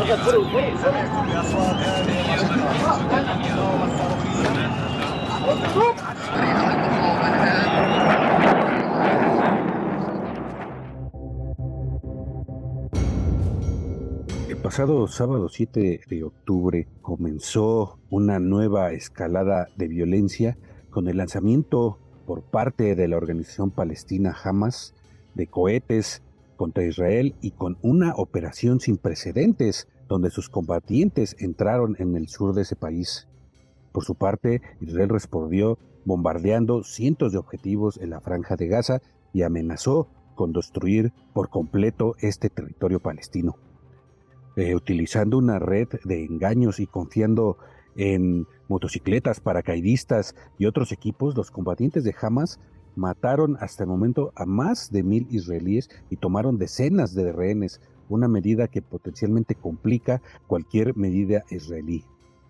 El pasado sábado 7 de octubre comenzó una nueva escalada de violencia con el lanzamiento por parte de la organización palestina Hamas de cohetes contra Israel y con una operación sin precedentes donde sus combatientes entraron en el sur de ese país. Por su parte, Israel respondió bombardeando cientos de objetivos en la franja de Gaza y amenazó con destruir por completo este territorio palestino. Eh, utilizando una red de engaños y confiando en motocicletas, paracaidistas y otros equipos, los combatientes de Hamas mataron hasta el momento a más de mil israelíes y tomaron decenas de rehenes, una medida que potencialmente complica cualquier medida israelí.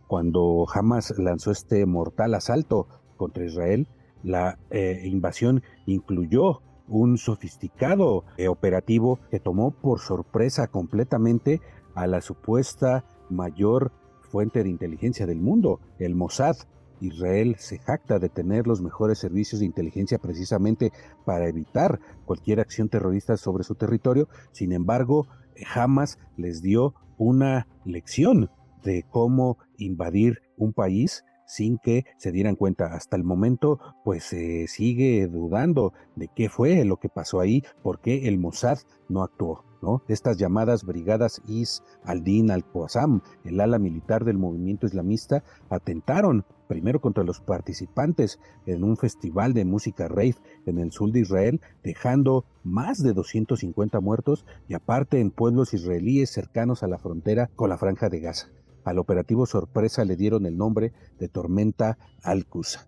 Cuando Hamas lanzó este mortal asalto contra Israel, la eh, invasión incluyó un sofisticado eh, operativo que tomó por sorpresa completamente a la supuesta mayor fuente de inteligencia del mundo, el Mossad. Israel se jacta de tener los mejores servicios de inteligencia precisamente para evitar cualquier acción terrorista sobre su territorio. Sin embargo, jamás les dio una lección de cómo invadir un país sin que se dieran cuenta. Hasta el momento, pues se sigue dudando de qué fue lo que pasó ahí, por qué el Mossad no actuó. Estas llamadas brigadas Is al-Din al-Qassam, el ala militar del movimiento islamista, atentaron primero contra los participantes en un festival de música rave en el sur de Israel, dejando más de 250 muertos y aparte en pueblos israelíes cercanos a la frontera con la franja de Gaza. Al operativo sorpresa le dieron el nombre de Tormenta Al-Qusa.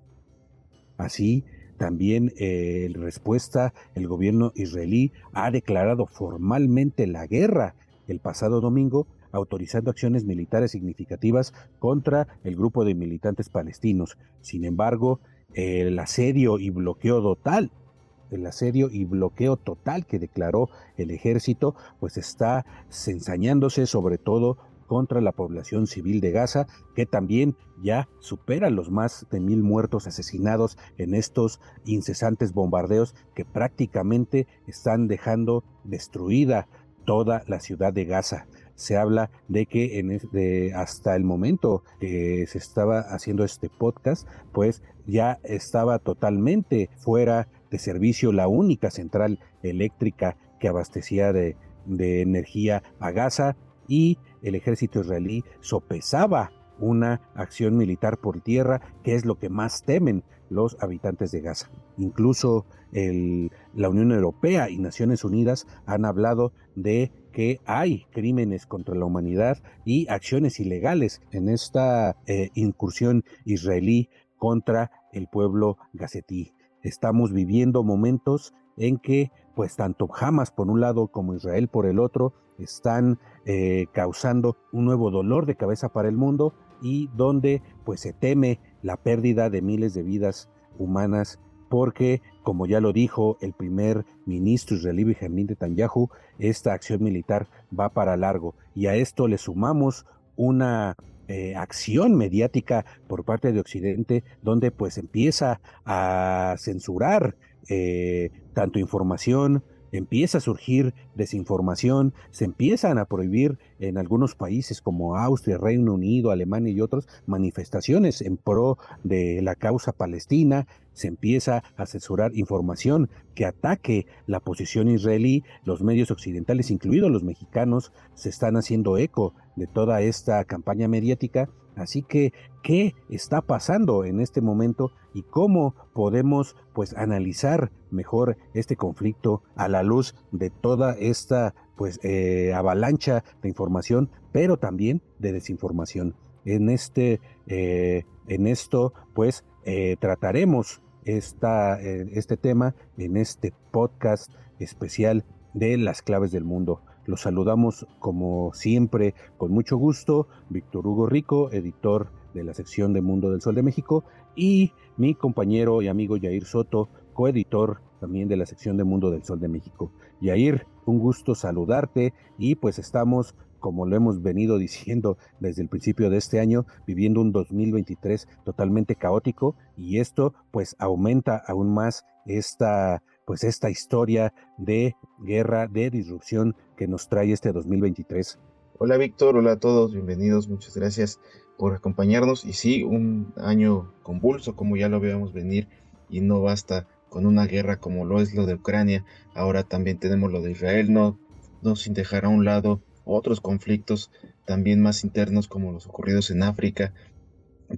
Así, también eh, en respuesta, el gobierno israelí ha declarado formalmente la guerra el pasado domingo, autorizando acciones militares significativas contra el grupo de militantes palestinos. Sin embargo, el asedio y bloqueo total el asedio y bloqueo total que declaró el ejército, pues está ensañándose sobre todo contra la población civil de Gaza, que también ya supera los más de mil muertos asesinados en estos incesantes bombardeos que prácticamente están dejando destruida toda la ciudad de Gaza. Se habla de que en hasta el momento que se estaba haciendo este podcast, pues ya estaba totalmente fuera de servicio la única central eléctrica que abastecía de, de energía a Gaza y el ejército israelí sopesaba una acción militar por tierra, que es lo que más temen los habitantes de Gaza. Incluso la Unión Europea y Naciones Unidas han hablado de que hay crímenes contra la humanidad y acciones ilegales en esta eh, incursión israelí contra el pueblo gazetí. Estamos viviendo momentos en que pues tanto Hamas por un lado como Israel por el otro están eh, causando un nuevo dolor de cabeza para el mundo y donde pues se teme la pérdida de miles de vidas humanas porque, como ya lo dijo el primer ministro israelí Benjamin Netanyahu, esta acción militar va para largo. Y a esto le sumamos una eh, acción mediática por parte de Occidente, donde pues empieza a censurar eh, tanto información empieza a surgir desinformación, se empiezan a prohibir en algunos países como Austria, Reino Unido, Alemania y otros manifestaciones en pro de la causa palestina, se empieza a censurar información que ataque la posición israelí, los medios occidentales, incluidos los mexicanos, se están haciendo eco de toda esta campaña mediática. Así que, ¿qué está pasando en este momento y cómo podemos pues analizar mejor este conflicto a la luz de toda esta pues eh, avalancha de información, pero también de desinformación? En este, eh, en esto, pues eh, trataremos esta, este tema en este podcast especial de las claves del mundo. Los saludamos como siempre con mucho gusto, Víctor Hugo Rico, editor de la sección de Mundo del Sol de México, y mi compañero y amigo Yair Soto, coeditor también de la sección de Mundo del Sol de México. Yair, un gusto saludarte y pues estamos, como lo hemos venido diciendo desde el principio de este año, viviendo un 2023 totalmente caótico y esto pues aumenta aún más esta pues esta historia de guerra, de disrupción que nos trae este 2023. Hola Víctor, hola a todos, bienvenidos, muchas gracias por acompañarnos. Y sí, un año convulso como ya lo veíamos venir y no basta con una guerra como lo es lo de Ucrania, ahora también tenemos lo de Israel, no, no sin dejar a un lado otros conflictos también más internos como los ocurridos en África,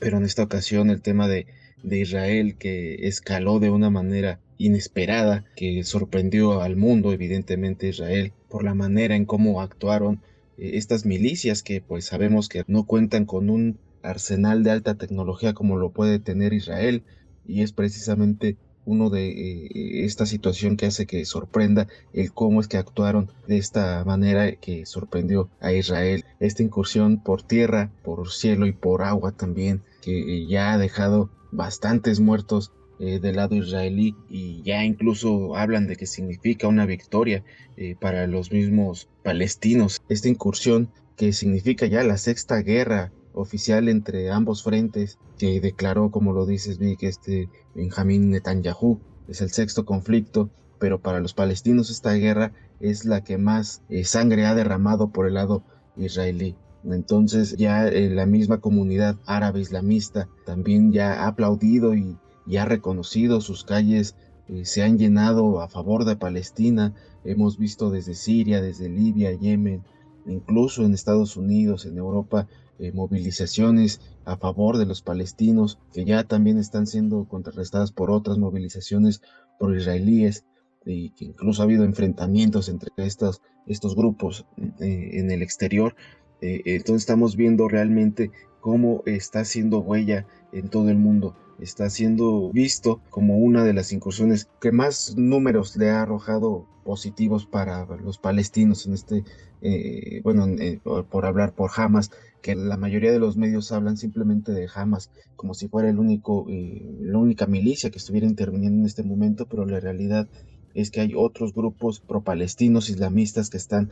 pero en esta ocasión el tema de, de Israel que escaló de una manera inesperada que sorprendió al mundo, evidentemente Israel, por la manera en cómo actuaron eh, estas milicias que pues sabemos que no cuentan con un arsenal de alta tecnología como lo puede tener Israel y es precisamente uno de eh, esta situación que hace que sorprenda el cómo es que actuaron de esta manera que sorprendió a Israel. Esta incursión por tierra, por cielo y por agua también, que eh, ya ha dejado bastantes muertos eh, del lado israelí y ya incluso hablan de que significa una victoria eh, para los mismos palestinos. Esta incursión que significa ya la sexta guerra oficial entre ambos frentes que declaró, como lo dices Vic, este Benjamín Netanyahu, es el sexto conflicto, pero para los palestinos esta guerra es la que más eh, sangre ha derramado por el lado israelí. Entonces ya la misma comunidad árabe islamista también ya ha aplaudido y y ha reconocido sus calles eh, se han llenado a favor de Palestina. Hemos visto desde Siria, desde Libia, Yemen, incluso en Estados Unidos, en Europa, eh, movilizaciones a favor de los palestinos que ya también están siendo contrarrestadas por otras movilizaciones pro israelíes y que incluso ha habido enfrentamientos entre estos, estos grupos eh, en el exterior. entonces estamos viendo realmente cómo está haciendo huella en todo el mundo está siendo visto como una de las incursiones que más números le ha arrojado positivos para los palestinos en este, eh, bueno, eh, por, hablar por Hamas, que la mayoría de los medios hablan simplemente de Hamas como si fuera el único, eh, la única milicia que estuviera interviniendo en este momento, pero la realidad es que hay otros grupos pro-palestinos islamistas que están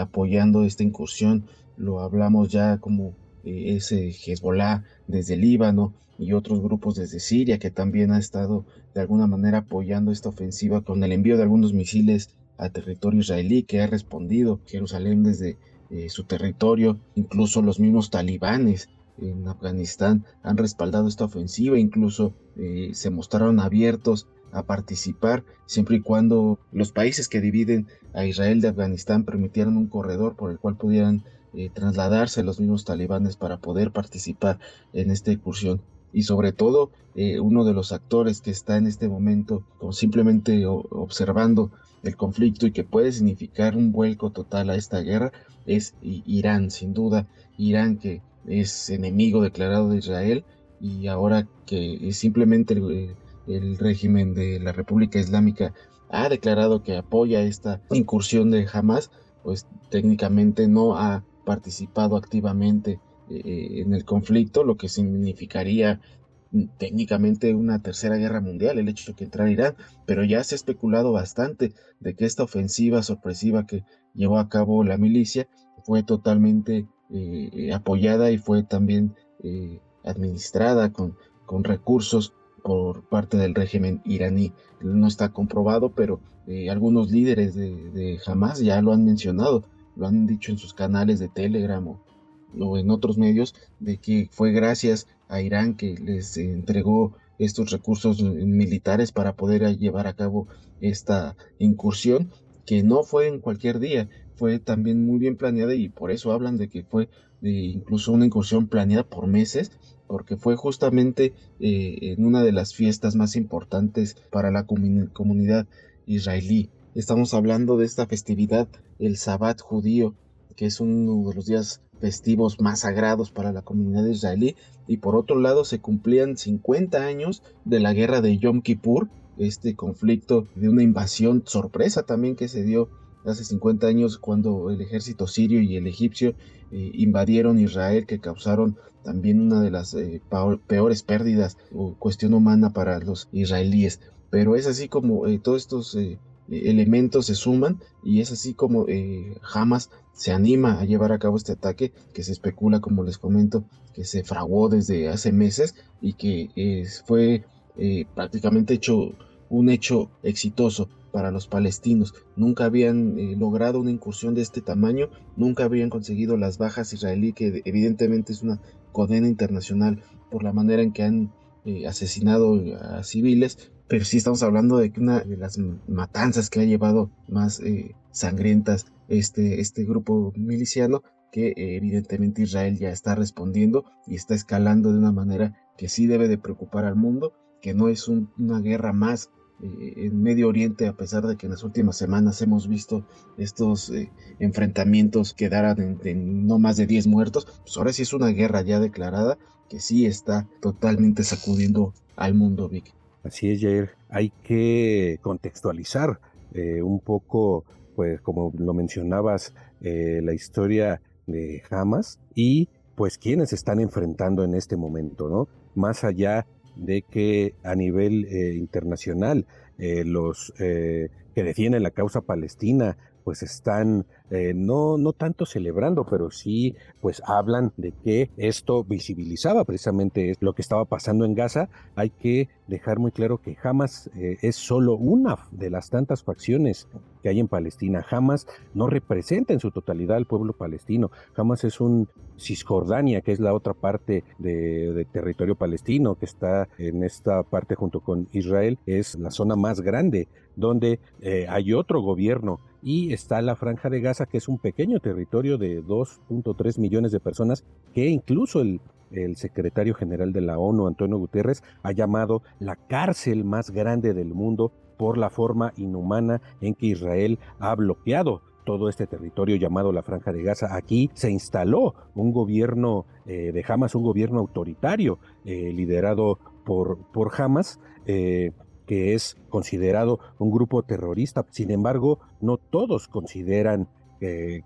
apoyando esta incursión. Lo hablamos ya como ese Hezbollah desde Líbano, y otros grupos desde Siria que también ha estado de alguna manera apoyando esta ofensiva con el envío de algunos misiles a territorio israelí que ha respondido Jerusalén desde eh, su territorio, incluso los mismos talibanes en Afganistán han respaldado esta ofensiva, incluso eh, se mostraron abiertos a participar siempre y cuando los países que dividen a Israel de Afganistán permitieran un corredor por el cual pudieran eh, trasladarse los mismos talibanes para poder participar en esta incursión y sobre todo eh, uno de los actores que está en este momento simplemente observando el conflicto y que puede significar un vuelco total a esta guerra es Irán, sin duda, Irán que es enemigo declarado de Israel y ahora que simplemente el, el régimen de la República Islámica ha declarado que apoya esta incursión de Hamas, pues técnicamente no ha participado activamente eh, en el conflicto, lo que significaría técnicamente una tercera guerra mundial, el hecho de que entrara Irán, pero ya se ha especulado bastante de que esta ofensiva sorpresiva que llevó a cabo la milicia fue totalmente eh, apoyada y fue también eh, administrada con, con recursos por parte del régimen iraní. No está comprobado, pero algunos líderes de, de, Hamas ya lo han mencionado, lo han dicho en sus canales de Telegram o, o en otros medios, de que fue gracias a Irán que les entregó estos recursos militares para poder llevar a cabo esta incursión, que no fue en cualquier día, fue también muy bien planeada y por eso hablan de que fue incluso una incursión planeada por meses, porque fue justamente eh, en una de las fiestas más importantes para la comunidad israelí. Estamos hablando de esta festividad, el Sabbat judío, que es uno de los días festivos más sagrados para la comunidad israelí, y por otro lado se cumplían 50 años de la guerra de Yom Kippur, este conflicto de una invasión sorpresa también que se dio hace 50 años cuando el ejército sirio y el egipcio eh, invadieron Israel que causaron también una de las eh, peores pérdidas o cuestión humana para los israelíes. Pero es así como eh, todos estos elementos se suman y es así como Hamas se anima a llevar a cabo este ataque que se especula, como les comento, que se fraguó desde hace meses y que fue prácticamente hecho un hecho exitoso para los palestinos. Nunca habían eh, logrado una incursión de este tamaño, nunca habían conseguido las bajas israelí, que evidentemente es una condena internacional por la manera en que han eh, asesinado a civiles, pero sí estamos hablando de que una de las matanzas que ha llevado más eh, sangrientas este, este grupo miliciano, que evidentemente Israel ya está respondiendo y está escalando de una manera que sí debe de preocupar al mundo, que no es una guerra más eh, en Medio Oriente, a pesar de que en las últimas semanas hemos visto estos eh, enfrentamientos que darán en, no más de 10 muertos, pues ahora sí es una guerra ya declarada que sí está totalmente sacudiendo al mundo, Vic. Así es, Jair. Hay que contextualizar eh, un poco, pues como lo mencionabas, la historia de Hamas y pues quienes están enfrentando en este momento, ¿no? Más allá de que a nivel eh, internacional eh, los eh, que defienden la causa palestina pues están no, no tanto celebrando, pero sí pues hablan de que esto visibilizaba precisamente lo que estaba pasando en Gaza. Hay que dejar muy claro que Hamas es solo una de las tantas facciones que hay en Palestina. Hamas no representa en su totalidad al pueblo palestino. Hamas es un Cisjordania, que es la otra parte de, territorio palestino, que está en esta parte junto con Israel, es la zona más grande donde eh, hay otro gobierno y está la franja de Gaza, que es un pequeño territorio de 2.3 millones de personas, que incluso el, el secretario general de la ONU, Antonio Guterres, ha llamado la cárcel más grande del mundo por la forma inhumana en que Israel ha bloqueado todo este territorio llamado la Franja de Gaza. Aquí se instaló un gobierno eh, de Hamas, un gobierno autoritario eh, liderado por, por Hamas. Eh, que es considerado un grupo terrorista. Sin embargo, no todos consideran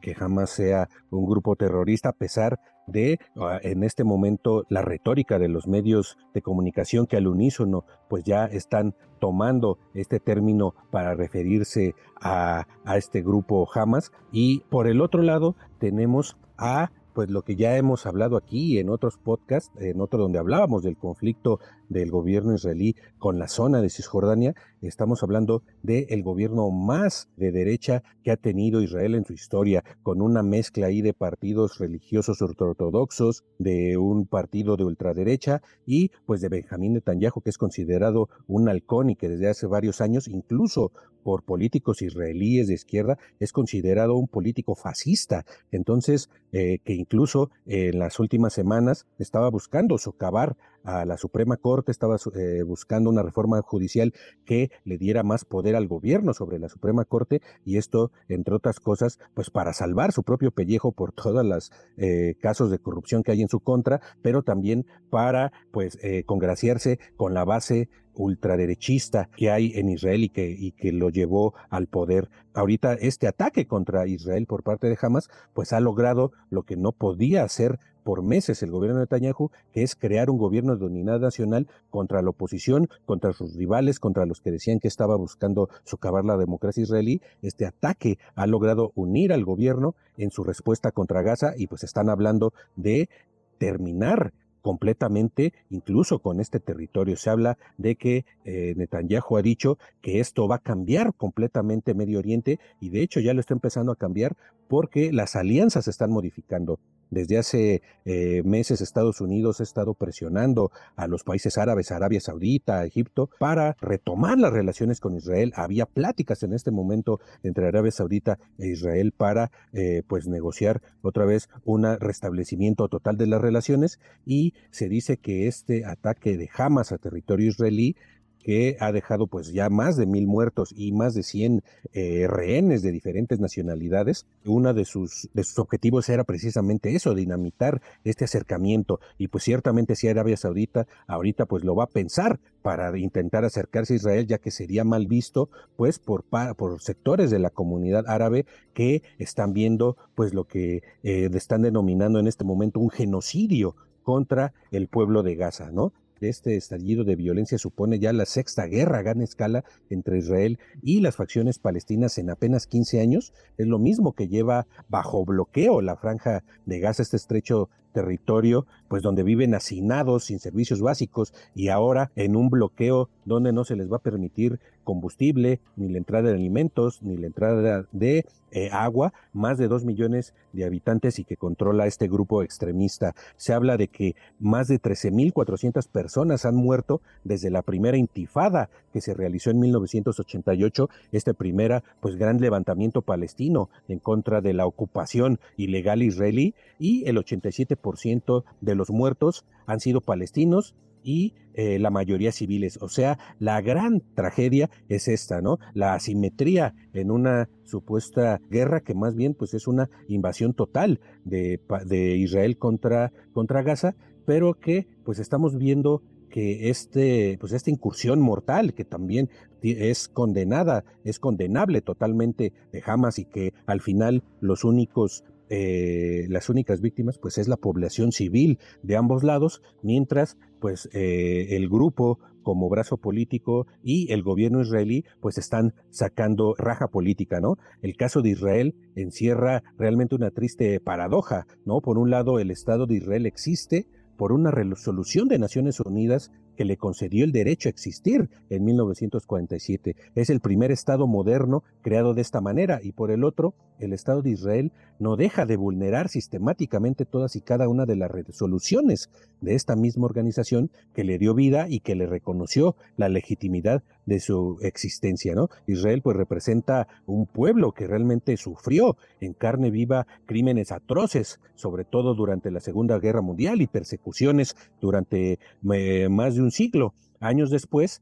que Hamas sea un grupo terrorista, a pesar de ah, en este momento la retórica de los medios de comunicación que al unísono pues ya están tomando este término para referirse a, a este grupo Hamas. Y por el otro lado tenemos a pues lo que ya hemos hablado aquí en otros podcasts, en otro donde hablábamos del conflicto del gobierno israelí con la zona de Cisjordania, estamos hablando del gobierno más de derecha que ha tenido Israel en su historia, con una mezcla ahí de partidos religiosos ortodoxos, de un partido de ultraderecha y pues de Benjamín Netanyahu, que es considerado un halcón y que desde hace varios años, incluso por políticos israelíes de izquierda, es considerado un político fascista. Entonces, eh, que incluso en las últimas semanas estaba buscando socavar a la Suprema Corte, estaba eh, buscando una reforma judicial que le diera más poder al gobierno sobre la Suprema Corte y esto, entre otras cosas, pues para salvar su propio pellejo por todos los eh, casos de corrupción que hay en su contra, pero también para pues eh, congraciarse con la base ultraderechista que hay en Israel y que, y que lo llevó al poder. Ahorita este ataque contra Israel por parte de Hamas, pues ha logrado lo que no podía hacer por meses el gobierno de Netanyahu, que es crear un gobierno de unidad nacional contra la oposición, contra sus rivales, contra los que decían que estaba buscando socavar la democracia israelí. Este ataque ha logrado unir al gobierno en su respuesta contra Gaza y pues están hablando de terminar completamente, incluso con este territorio. Se habla de que eh, Netanyahu ha dicho que esto va a cambiar completamente Medio Oriente y de hecho ya lo está empezando a cambiar porque las alianzas se están modificando. Desde hace eh, meses Estados Unidos ha estado presionando a los países árabes, Arabia Saudita, Egipto, para retomar las relaciones con Israel. Había pláticas en este momento entre Arabia Saudita e Israel para eh, pues negociar otra vez un restablecimiento total de las relaciones y se dice que este ataque de Hamas a territorio israelí que ha dejado pues ya más de mil muertos y más de 100 eh, rehenes de diferentes nacionalidades. Uno de sus, de sus objetivos era precisamente eso, dinamitar este acercamiento. Y pues ciertamente si Arabia Saudita ahorita pues lo va a pensar para intentar acercarse a Israel, ya que sería mal visto pues por, por sectores de la comunidad árabe que están viendo pues lo que eh, están denominando en este momento un genocidio contra el pueblo de Gaza, ¿no? Este estallido de violencia supone ya la sexta guerra a gran escala entre Israel y las facciones palestinas en apenas 15 años. Es lo mismo que lleva bajo bloqueo la franja de Gaza, este estrecho territorio, pues donde viven hacinados sin servicios básicos y ahora en un bloqueo donde no se les va a permitir combustible, ni la entrada de alimentos, ni la entrada de eh, agua, más de dos millones de habitantes y que controla este grupo extremista. Se habla de que más de 13.400 personas han muerto desde la primera intifada que se realizó en 1988, este primera pues gran levantamiento palestino en contra de la ocupación ilegal israelí y el 87% de los muertos han sido palestinos y eh, la mayoría civiles. O sea, la gran tragedia es esta, ¿no? La asimetría en una supuesta guerra que más bien pues es una invasión total de, de Israel contra, contra Gaza, pero que pues estamos viendo que este, pues esta incursión mortal que también es condenada, es condenable totalmente de Hamas y que al final los únicos eh, las únicas víctimas pues es la población civil de ambos lados, mientras pues eh, el grupo como brazo político y el gobierno israelí pues están sacando raja política, ¿no? El caso de Israel encierra realmente una triste paradoja, ¿no? Por un lado el Estado de Israel existe por una resolución de Naciones Unidas que le concedió el derecho a existir en 1947. Es el primer Estado moderno creado de esta manera y por el otro, el Estado de Israel no deja de vulnerar sistemáticamente todas y cada una de las resoluciones de esta misma organización que le dio vida y que le reconoció la legitimidad de su existencia, ¿no? Israel pues representa un pueblo que realmente sufrió en carne viva crímenes atroces, sobre todo durante la Segunda Guerra Mundial y persecuciones durante eh, más de un siglo. Años después,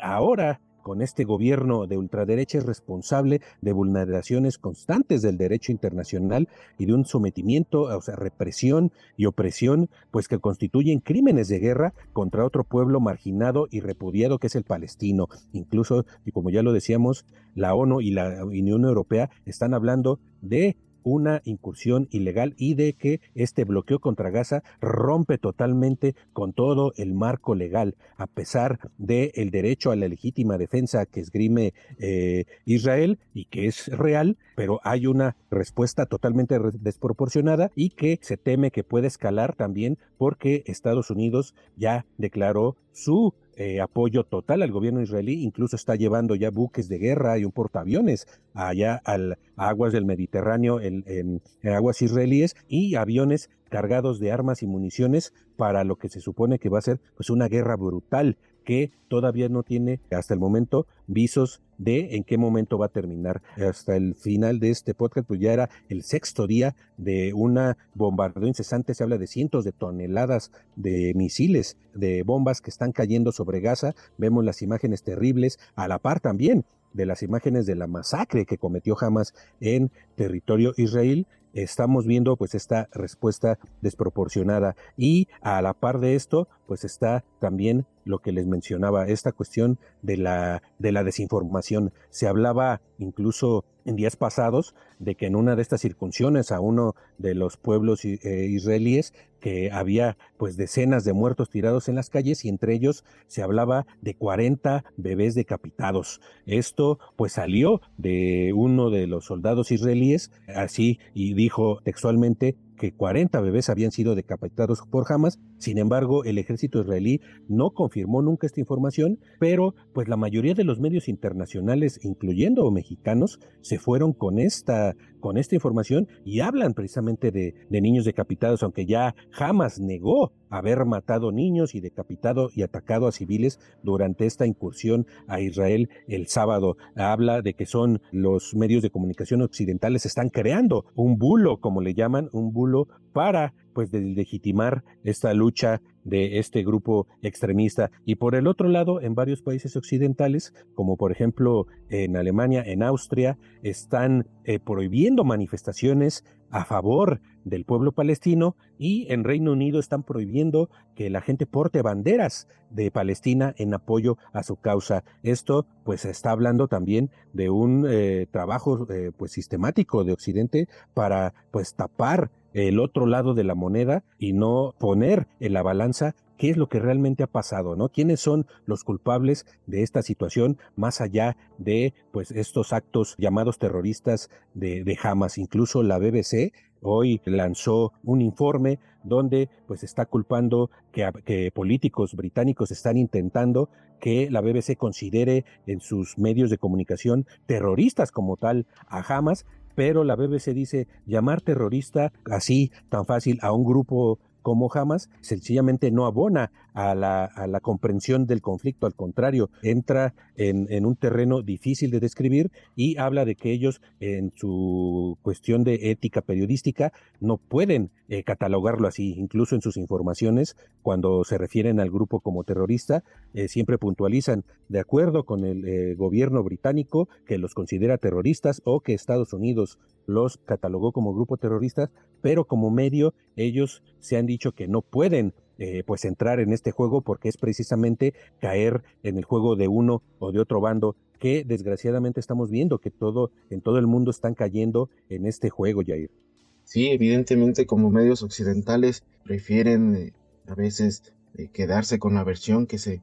ahora con este gobierno de ultraderecha es responsable de vulneraciones constantes del derecho internacional y de un sometimiento, o sea, represión y opresión, pues que constituyen crímenes de guerra contra otro pueblo marginado y repudiado que es el palestino. Incluso, y como ya lo decíamos, la ONU y la Unión Europea están hablando de una incursión ilegal y de que este bloqueo contra Gaza rompe totalmente con todo el marco legal, a pesar del el derecho a la legítima defensa que esgrime eh, Israel y que es real, pero hay una respuesta totalmente desproporcionada y que se teme que puede escalar también porque Estados Unidos ya declaró su eh, apoyo total al gobierno israelí, incluso está llevando ya buques de guerra y un portaaviones allá al, a aguas del Mediterráneo en, en, aguas israelíes y aviones cargados de armas y municiones para lo que se supone que va a ser pues una guerra brutal que todavía no tiene hasta el momento visos de en qué momento va a terminar. Hasta el final de este podcast, pues ya era el sexto día de una bombardeo incesante. Se habla de cientos de toneladas de misiles, de bombas que están cayendo sobre Gaza. Vemos las imágenes terribles, a la par también de las imágenes de la masacre que cometió Hamas en territorio israelí estamos viendo pues esta respuesta desproporcionada y a la par de esto pues está también lo que les mencionaba esta cuestión de la de la desinformación se hablaba incluso en días pasados de que en una de estas circunciones a uno de los pueblos eh, israelíes que había pues decenas de muertos tirados en las calles y entre ellos se hablaba de 40 bebés decapitados. Esto pues salió de uno de los soldados israelíes así y dijo textualmente que 40 bebés habían sido decapitados por Hamas. Sin embargo, el ejército israelí no confirmó nunca esta información, pero pues la mayoría de los medios internacionales, incluyendo mexicanos, se fueron con esta, con esta información y hablan precisamente de, niños decapitados, aunque ya Hamas negó haber matado niños y decapitado y atacado a civiles durante esta incursión a Israel el sábado. Habla de que son los medios de comunicación occidentales están creando un bulo, como le llaman, un bulo para pues de legitimar esta lucha de este grupo extremista. Y por el otro lado, en varios países occidentales, como por ejemplo en Alemania, en Austria, están eh, prohibiendo manifestaciones a favor del pueblo palestino y en Reino Unido están prohibiendo que la gente porte banderas de Palestina en apoyo a su causa. Esto pues está hablando también de un eh, trabajo eh, pues sistemático de Occidente para pues tapar el otro lado de la moneda y no poner en la balanza qué es lo que realmente ha pasado, ¿no? ¿Quiénes son los culpables de esta situación más allá de pues estos actos llamados terroristas de, de Hamas? Incluso la BBC hoy lanzó un informe donde pues está culpando que, que, políticos británicos están intentando que la BBC considere en sus medios de comunicación terroristas como tal a Hamas pero la BBC dice llamar terrorista así tan fácil a un grupo como Hamas sencillamente no abona a la, a la comprensión del conflicto, al contrario, entra en, un terreno difícil de describir y habla de que ellos en su cuestión de ética periodística no pueden eh, catalogarlo así, incluso en sus informaciones, cuando se refieren al grupo como terrorista, eh, siempre puntualizan de acuerdo con el eh, gobierno británico que los considera terroristas o que Estados Unidos los catalogó como grupo terrorista, pero como medio ellos se han dicho que no pueden eh, pues entrar en este juego porque es precisamente caer en el juego de uno o de otro bando que desgraciadamente estamos viendo que todo en todo el mundo están cayendo en este juego, Jair. Sí, evidentemente como medios occidentales prefieren eh, a veces eh, quedarse con la versión que se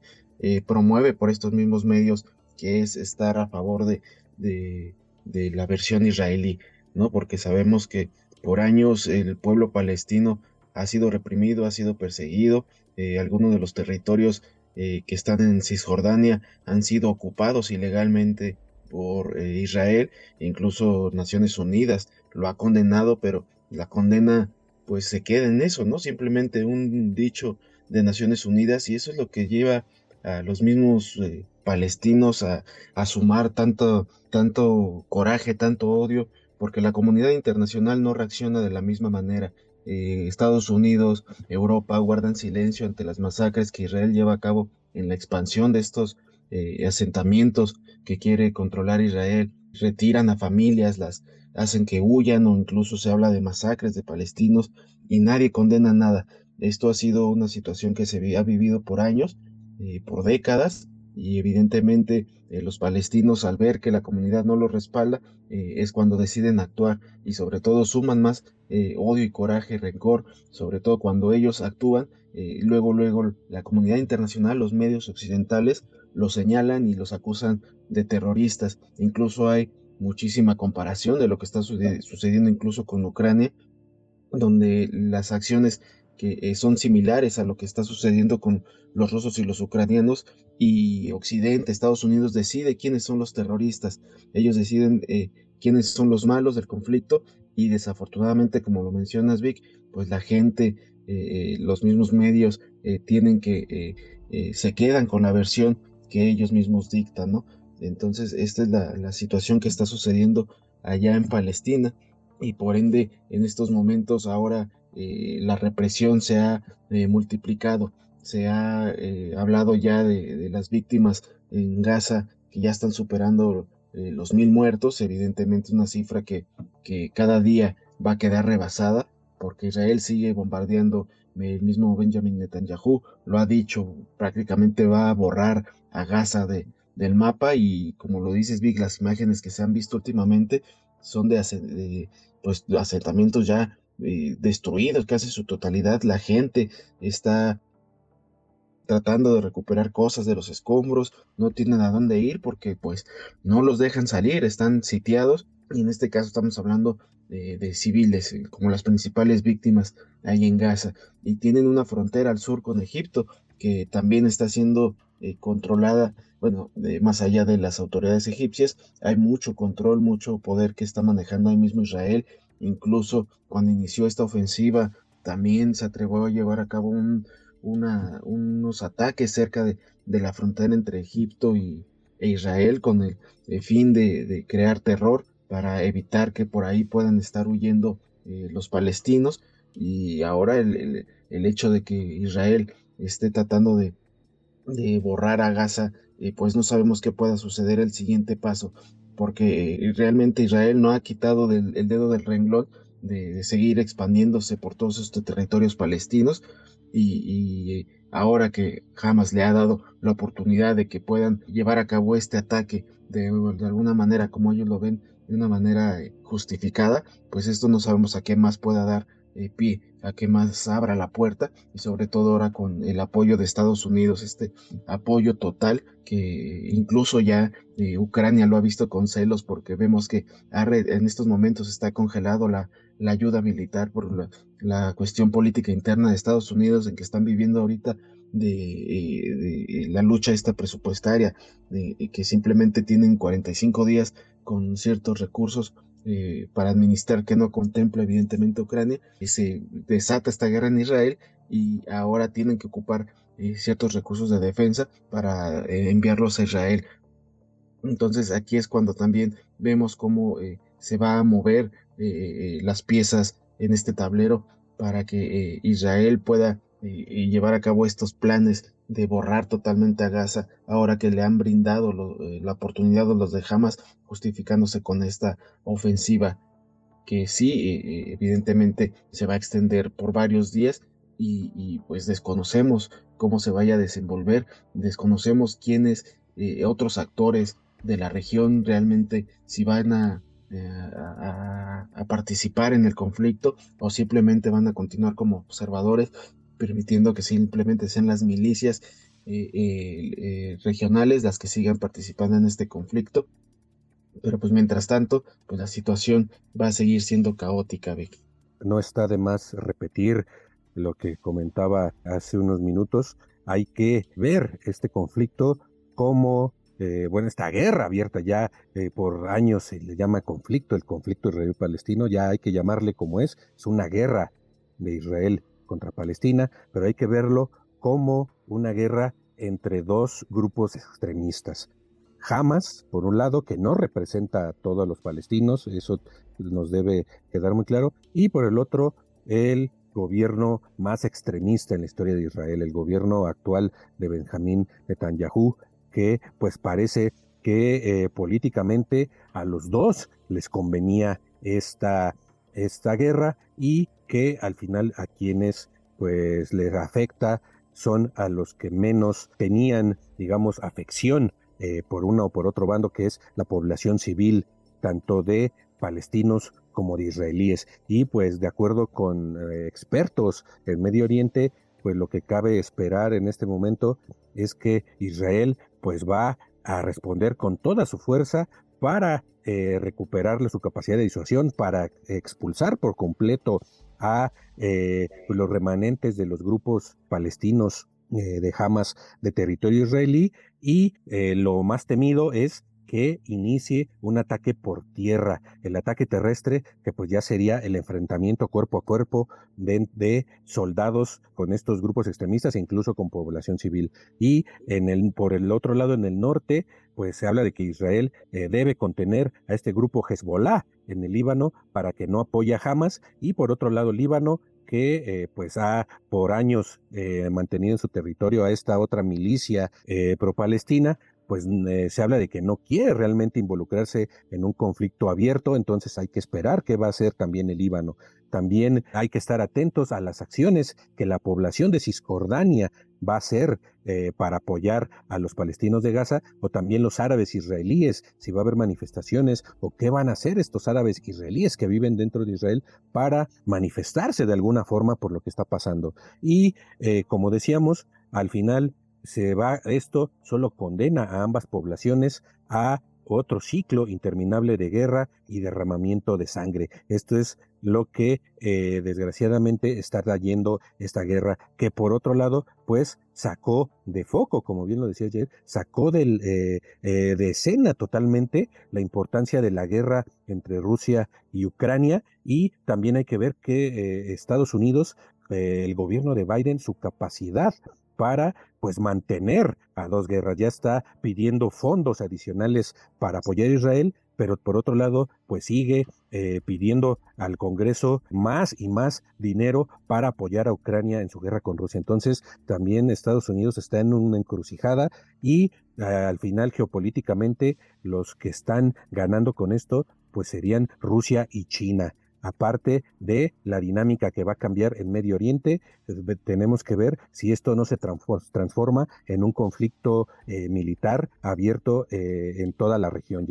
promueve por estos mismos medios, que es estar a favor de, de, de la versión israelí, ¿no? Porque sabemos que por años el pueblo palestino ha sido reprimido, ha sido perseguido. Eh, algunos de los territorios eh, que están en Cisjordania han sido ocupados ilegalmente por eh, Israel. Incluso Naciones Unidas lo ha condenado, pero la condena pues se queda en eso, ¿no? Simplemente un dicho de Naciones Unidas y eso es lo que lleva a los mismos eh, palestinos a, a, sumar tanto, tanto coraje, tanto odio, porque la comunidad internacional no reacciona de la misma manera eh, Estados Unidos, Europa guardan silencio ante las masacres que Israel lleva a cabo en la expansión de estos eh, asentamientos que quiere controlar Israel, retiran a familias, las hacen que huyan o incluso se habla de masacres de palestinos y nadie condena nada. Esto ha sido una situación que se ha vivido por años, eh, por décadas, y evidentemente eh, los palestinos al ver que la comunidad no los respalda eh, es cuando deciden actuar y sobre todo suman más eh, odio y coraje, rencor, sobre todo cuando ellos actúan, luego luego la comunidad internacional, los medios occidentales los señalan y los acusan de terroristas. Incluso hay muchísima comparación de lo que está sucediendo incluso con Ucrania, donde las acciones que eh, son similares a lo que está sucediendo con los rusos y los ucranianos y Occidente, Estados Unidos decide quiénes son los terroristas, ellos deciden eh, quiénes son los malos del conflicto y desafortunadamente, como lo mencionas Vic, pues la gente, eh, los mismos medios tienen que, se quedan con la versión que ellos mismos dictan, ¿no? Entonces, esta es la, la situación que está sucediendo allá en Palestina y por ende en estos momentos ahora eh, la represión se ha eh, multiplicado, se ha eh, hablado ya de, las víctimas en Gaza que ya están superando los mil muertos, evidentemente una cifra que, que cada día va a quedar rebasada porque Israel sigue bombardeando, el mismo Benjamin Netanyahu lo ha dicho, prácticamente va a borrar a Gaza de, del mapa y como lo dices Vic, las imágenes que se han visto últimamente son de, de pues, asentamientos ya eh, destruidos casi su totalidad. La gente está tratando de recuperar cosas de los escombros, no tienen a dónde ir porque pues no los dejan salir, están sitiados y en este caso estamos hablando de, civiles, eh, como las principales víctimas ahí en Gaza. Y tienen una frontera al sur con Egipto, que también está siendo eh, controlada, bueno, más allá de las autoridades egipcias, hay mucho control, mucho poder que está manejando ahí mismo Israel. Incluso cuando inició esta ofensiva, también se atrevió a llevar a cabo un, una, unos ataques cerca de, la frontera entre Egipto y, e Israel con el, fin de, crear terror para evitar que por ahí puedan estar huyendo eh, los palestinos. Y ahora el, hecho de que Israel esté tratando de, de borrar a Gaza, eh, pues no sabemos qué pueda suceder el siguiente paso, porque eh, realmente Israel no ha quitado el dedo del renglón de, seguir expandiéndose por todos estos territorios palestinos y, ahora que Hamas le ha dado la oportunidad de que puedan llevar a cabo este ataque de, de alguna manera como ellos lo ven de una manera eh, justificada, pues esto no sabemos a qué más pueda dar eh, pie a que más abra la puerta y sobre todo ahora con el apoyo de Estados Unidos, este apoyo total que incluso ya eh, Ucrania lo ha visto con celos porque vemos que en estos momentos está congelado la, ayuda militar por la, cuestión política interna de Estados Unidos en que están viviendo ahorita de, eh, la lucha esta presupuestaria, de, que simplemente tienen 45 días con ciertos recursos eh, para administrar que no contempla evidentemente Ucrania y se desata esta guerra en Israel y ahora tienen que ocupar eh, ciertos recursos de defensa para eh, enviarlos a Israel. Entonces aquí es cuando también vemos cómo se va a mover las piezas en este tablero para que Israel pueda llevar a cabo estos planes de borrar totalmente a Gaza ahora que le han brindado eh, la oportunidad a los de Hamas justificándose con esta ofensiva que sí eh, eh, evidentemente se va a extender por varios días y, pues desconocemos cómo se vaya a desenvolver desconocemos quiénes otros actores de la región realmente si van a, participar en el conflicto o simplemente van a continuar como observadores permitiendo que simplemente sean las milicias eh, eh, eh, regionales las que sigan participando en este conflicto. Pero pues mientras tanto, pues la situación va a seguir siendo caótica. No está de más repetir lo que comentaba hace unos minutos. Hay que ver este conflicto como, bueno, esta guerra abierta ya por años se le llama conflicto, el conflicto israelí-palestino, ya hay que llamarle como es, es una guerra de Israel contra Palestina, pero hay que verlo como una guerra entre dos grupos extremistas. Hamas, por un lado, que no representa a todos los palestinos, eso nos debe quedar muy claro, y por el otro, el gobierno más extremista en la historia de Israel, el gobierno actual de Benjamín Netanyahu, que pues parece que eh, políticamente a los dos les convenía esta, esta guerra y que al final a quienes pues les afecta son a los que menos tenían, digamos, afección eh, por uno o por otro bando, que es la población civil, tanto de palestinos como de israelíes. Y pues de acuerdo con eh, expertos en Medio Oriente, pues lo que cabe esperar en este momento es que Israel pues va a responder con toda su fuerza para eh, recuperarle su capacidad de disuasión, para expulsar por completo a eh, los remanentes de los grupos palestinos eh, de Hamas de territorio israelí. Y eh, lo más temido es que inicie un ataque por tierra, el ataque terrestre, que pues ya sería el enfrentamiento cuerpo a cuerpo de, soldados con estos grupos extremistas e incluso con población civil. Y en el, por el otro lado, en el norte, pues se habla de que Israel debe contener a este grupo Hezbollah, en el Líbano para que no apoye a Hamas y por otro lado Líbano que eh, pues ha por años eh, mantenido en su territorio a esta otra milicia eh, pro-palestina, pues se habla de que no quiere realmente involucrarse en un conflicto abierto, entonces hay que esperar qué va a hacer también el Líbano. También hay que estar atentos a las acciones que la población de Cisjordania va a hacer eh, para apoyar a los palestinos de Gaza o también los árabes israelíes, si va a haber manifestaciones o qué van a hacer estos árabes israelíes que viven dentro de Israel para manifestarse de alguna forma por lo que está pasando. Y eh, como decíamos, al final se va, esto solo condena a ambas poblaciones a otro ciclo interminable de guerra y derramamiento de sangre. Esto es lo que eh, desgraciadamente está trayendo esta guerra, que por otro lado, pues sacó de foco, como bien lo decía ayer, sacó eh, eh, de escena totalmente la importancia de la guerra entre Rusia y Ucrania y también hay que ver que Estados Unidos, el gobierno de Biden, su capacidad para pues mantener a dos guerras. Ya está pidiendo fondos adicionales para apoyar a Israel, pero por otro lado, pues sigue eh, pidiendo al Congreso más y más dinero para apoyar a Ucrania en su guerra con Rusia. Entonces, también Estados Unidos está en una encrucijada y eh, al final geopolíticamente los que están ganando con esto, pues serían Rusia y China aparte de la dinámica que va a cambiar en Medio Oriente, tenemos que ver si esto no se transforma en un conflicto eh, militar abierto eh, en toda la región.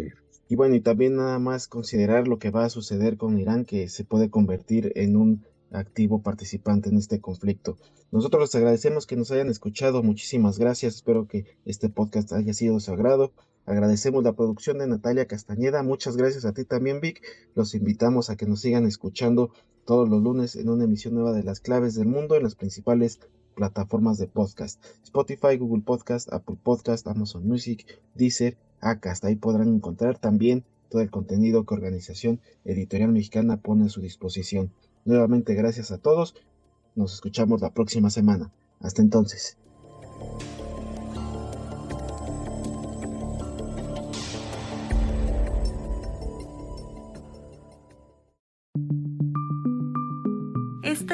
Y bueno, y también nada más considerar lo que va a suceder con Irán, que se puede convertir en un activo participante en este conflicto. Nosotros les agradecemos que nos hayan escuchado. Muchísimas gracias. Espero que este podcast haya sido de su agrado. Agradecemos la producción de Natalia Castañeda. Muchas gracias a ti también, Vic. Los invitamos a que nos sigan escuchando todos los lunes en una emisión nueva de Las Claves del Mundo en las principales plataformas de podcast. Spotify, Google Podcast, Apple Podcast, Amazon Music, Deezer, Acast. Ahí podrán encontrar también todo el contenido que Organización Editorial Mexicana pone a su disposición. Nuevamente gracias a todos. Nos escuchamos la próxima semana. Hasta entonces.